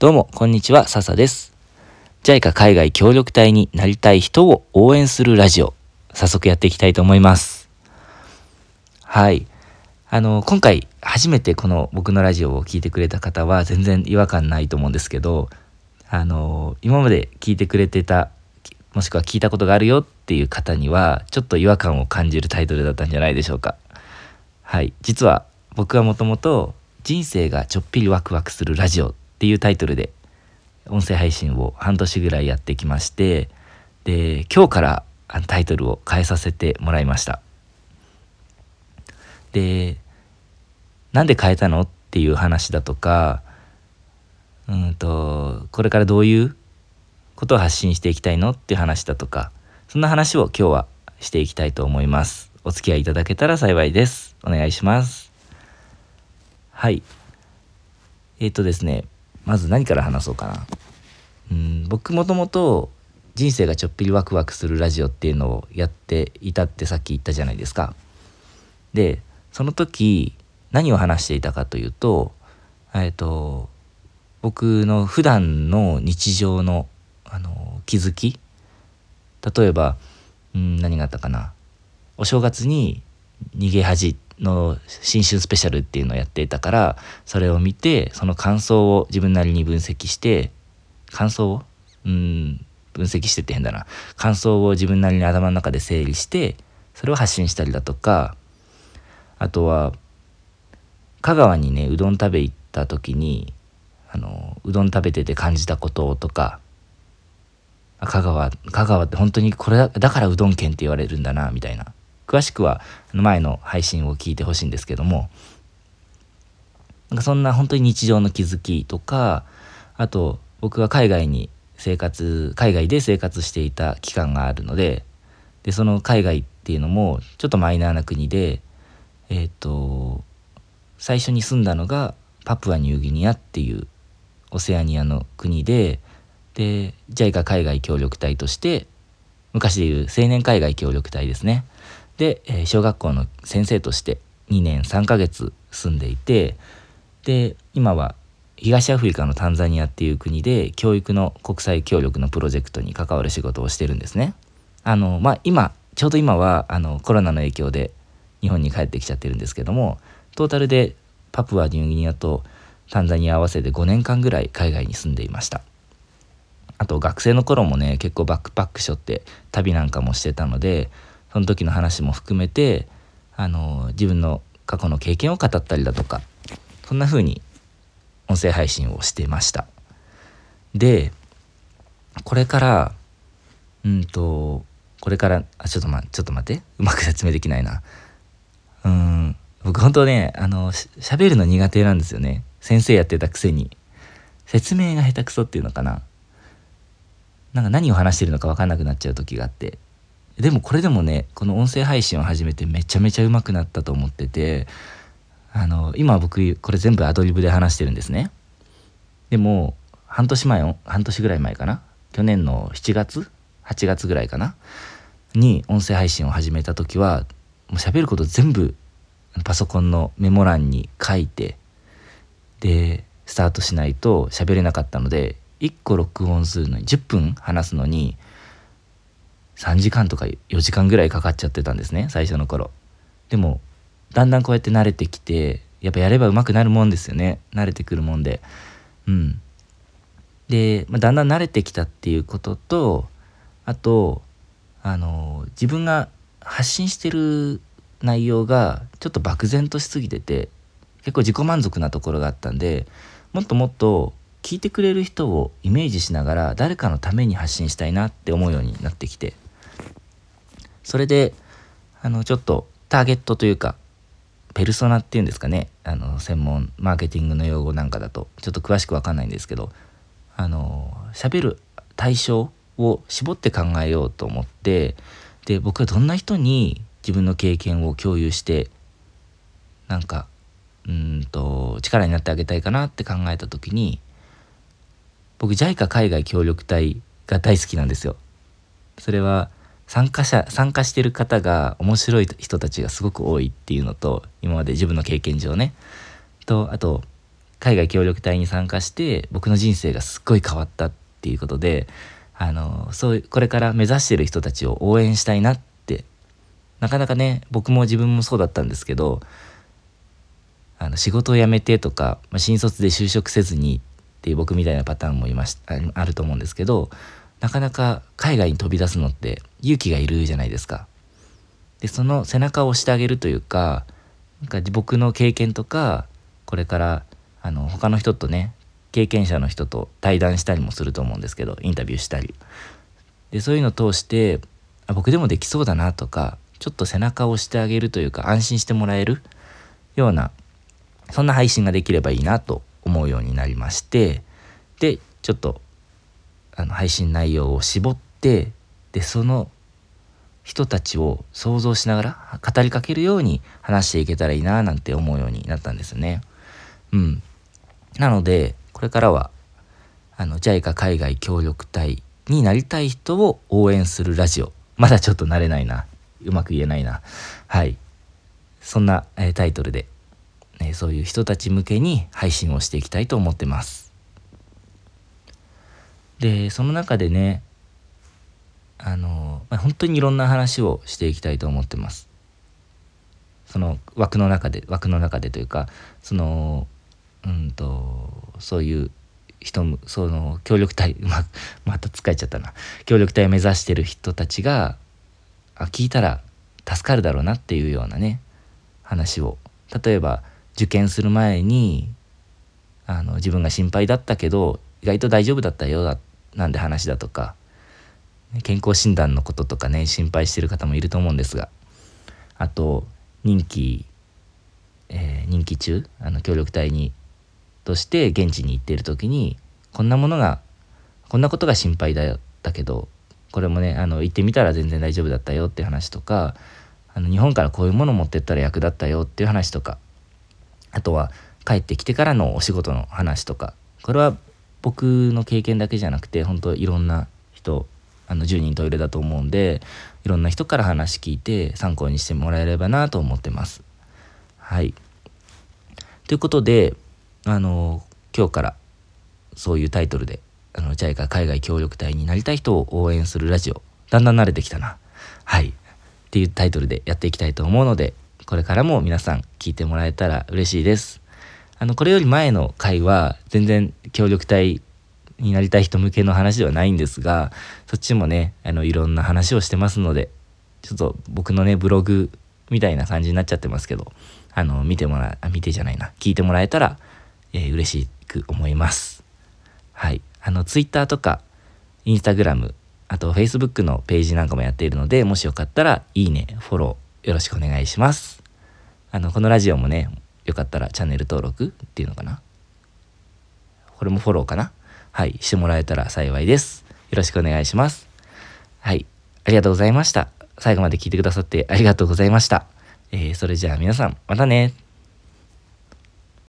どうも、こんにちは、笹です。JICA 海外協力隊になりたい人を応援するラジオ、早速やっていきたいと思います。はい。あの、今回、初めてこの僕のラジオを聴いてくれた方は全然違和感ないと思うんですけど、あの、今まで聞いてくれてた、もしくは聞いたことがあるよっていう方には、ちょっと違和感を感じるタイトルだったんじゃないでしょうか。はい。実は、僕はもともと、人生がちょっぴりワクワクするラジオっていうタイトルで音声配信を半年ぐらいやってきましてで今日からタイトルを変えさせてもらいました。でなんで変えたのっていう話だとかうんとこれからどういうことを発信していきたいのっていう話だとかそんな話を今日はしていきたいと思います。お付き合いいただけたら幸いです。お願いします。はい。えっ、ー、とですねまず何から話そうかな。うん僕もともと人生がちょっぴりワクワクするラジオっていうのをやっていたってさっき言ったじゃないですか。でその時何を話していたかというとえっと僕の普段の日常のあの気づき例えばうん何があったかなお正月に逃げ恥の新春スペシャルっていうのをやっていたからそれを見てその感想を自分なりに分析して感想を？うん分析してって変だな。感想を自分なりに頭の中で整理してそれを発信したりだとかあとは香川にねうどん食べ行った時にあのうどん食べてて感じたこととか香川香川って本当にこれだだからうどん県って言われるんだなみたいな。詳しくは前の配信を聞いてほしいんですけどもなんかそんな本当に日常の気づきとかあと僕は海外に生活海外で生活していた期間があるのででその海外っていうのもちょっとマイナーな国でえっ、ー、と最初に住んだのがパプアニューギニアっていうオセアニアの国でで JICA 海外協力隊として昔でいう青年海外協力隊ですねで、小学校の先生として2年3ヶ月住んでいてで今は東アフリカのタンザニアっていう国で教育の国際協力のプロジェクトに関わる仕事をしてるんですね。あのまあ今ちょうど今はあのコロナの影響で日本に帰ってきちゃってるんですけどもトータルでパプアニューギニアとタンザニア合わせて5年間ぐらい海外に住んでいましたあと学生の頃もね結構バックパック背負って旅なんかもしてたのでその時の話も含めてあの自分の過去の経験を語ったりだとかそんな風に音声配信をしてました。でこれからうんとこれからあちょっとまちょっと待って。うまく説明できないな。うん僕本当ねあの喋るの苦手なんですよね。先生やってたくせに。説明が下手くそっていうのかな。なんか何を話してるのか分かんなくなっちゃう時があって。でもこれでもねこの音声配信を始めてめちゃめちゃ上手くなったと思っててあの今僕これ全部アドリブで話してるんですね。でも半年前半年ぐらい前かな？去年の7月？8月ぐらいかな？に音声配信を始めた時はもう喋ること全部パソコンのメモ欄に書いてでスタートしないと喋れなかったので1個録音するのに10分話すのに3時間とか4時間ぐらいかかっちゃってたんですね最初の頃。でもだんだんこうやって慣れてきてやっぱやれば上手くなるもんですよね。慣れてくるもんで。うん。で、まあ、だんだん慣れてきたっていうこととあとあの自分が発信してる内容がちょっと漠然としすぎてて結構自己満足なところがあったんでもっともっと聞いてくれる人をイメージしながら誰かのために発信したいなって思うようになってきてそれであのちょっとターゲットというかペルソナっていうんですかねあの専門マーケティングの用語なんかだとちょっと詳しく分かんないんですけどあの喋る対象を絞って考えようと思ってで僕はどんな人に自分の経験を共有してなんかうんと力になってあげたいかなって考えた時に僕 JICA 海外協力隊が大好きなんですよ。それは参加者参加してる方が面白い人たちがすごく多いっていうのと今まで自分の経験上ねとあと海外協力隊に参加して僕の人生がすっごい変わったっていうことであのそうこれから目指してる人たちを応援したいなってなかなかね僕も自分もそうだったんですけどあの仕事を辞めてとか、まあ、新卒で就職せずにっていう僕みたいなパターンもいましあると思うんですけどなかなか海外に飛び出すのって勇気がいるじゃないですか。でその背中を押してあげるというかなんか僕の経験とかこれからあの他の人とね経験者の人と対談したりもすると思うんですけどインタビューしたりでそういうのを通してあ僕でもできそうだなとかちょっと背中を押してあげるというか安心してもらえるようなそんな配信ができればいいなと思うようになりましてでちょっとあの配信内容を絞ってでその人たちを想像しながら語りかけるように話していけたらいいななんて思うようになったんですね。うん、なのでこれからはあの JICA 海外協力隊になりたい人を応援するラジオ。まだちょっと慣れないな。うまく言えないな。はい。そんな、えー、タイトルで、ね、そういう人たち向けに配信をしていきたいと思ってます。でその中でねあの、まあ、本当にいろんな話をしていきたいと思ってます。その枠の中で枠の中でというかそのうんとそういう人その協力隊 ままた使えちゃったな。協力隊を目指してる人たちがあ聞いたら助かるだろうなっていうようなね話を。例えば受験する前にあの自分が心配だったけど意外と大丈夫だったよだなんて話だとか健康診断のこととかね心配してる方もいると思うんですがあと任期、えー、任期中あの協力隊にとして現地に行っている時にこんなものがこんなことが心配だよだけどこれもねあの行ってみたら全然大丈夫だったよって話とかあの日本からこういうもの持ってったら役立ったよっていう話とかあとは帰ってきてからのお仕事の話とかこれは僕の経験だけじゃなくて本当いろんな人あの10人トイレだと思うんでいろんな人から話聞いて参考にしてもらえればなと思ってます。はい。ということであの今日からそういうタイトルであの JICA 海外協力隊になりたい人を応援するラジオだんだん慣れてきたなはいっていうタイトルでやっていきたいと思うのでこれからも皆さん聞いてもらえたら嬉しいですあのこれより前の回は全然協力隊になりたい人向けの話ではないんですがそっちもねあのいろんな話をしてますのでちょっと僕のねブログみたいな感じになっちゃってますけどあの見てもらあ見てじゃないな聞いてもらえたらえー、嬉しく思います。はい。あの、Twitter とか、Instagram、あと Facebook のページなんかもやっているので、もしよかったら、いいね、フォローよろしくお願いします。あの、このラジオもね、よかったらチャンネル登録っていうのかな？これもフォローかな？はい。してもらえたら幸いです。よろしくお願いします。はい。ありがとうございました。最後まで聞いてくださってありがとうございました。えー、それじゃあ皆さん、またね。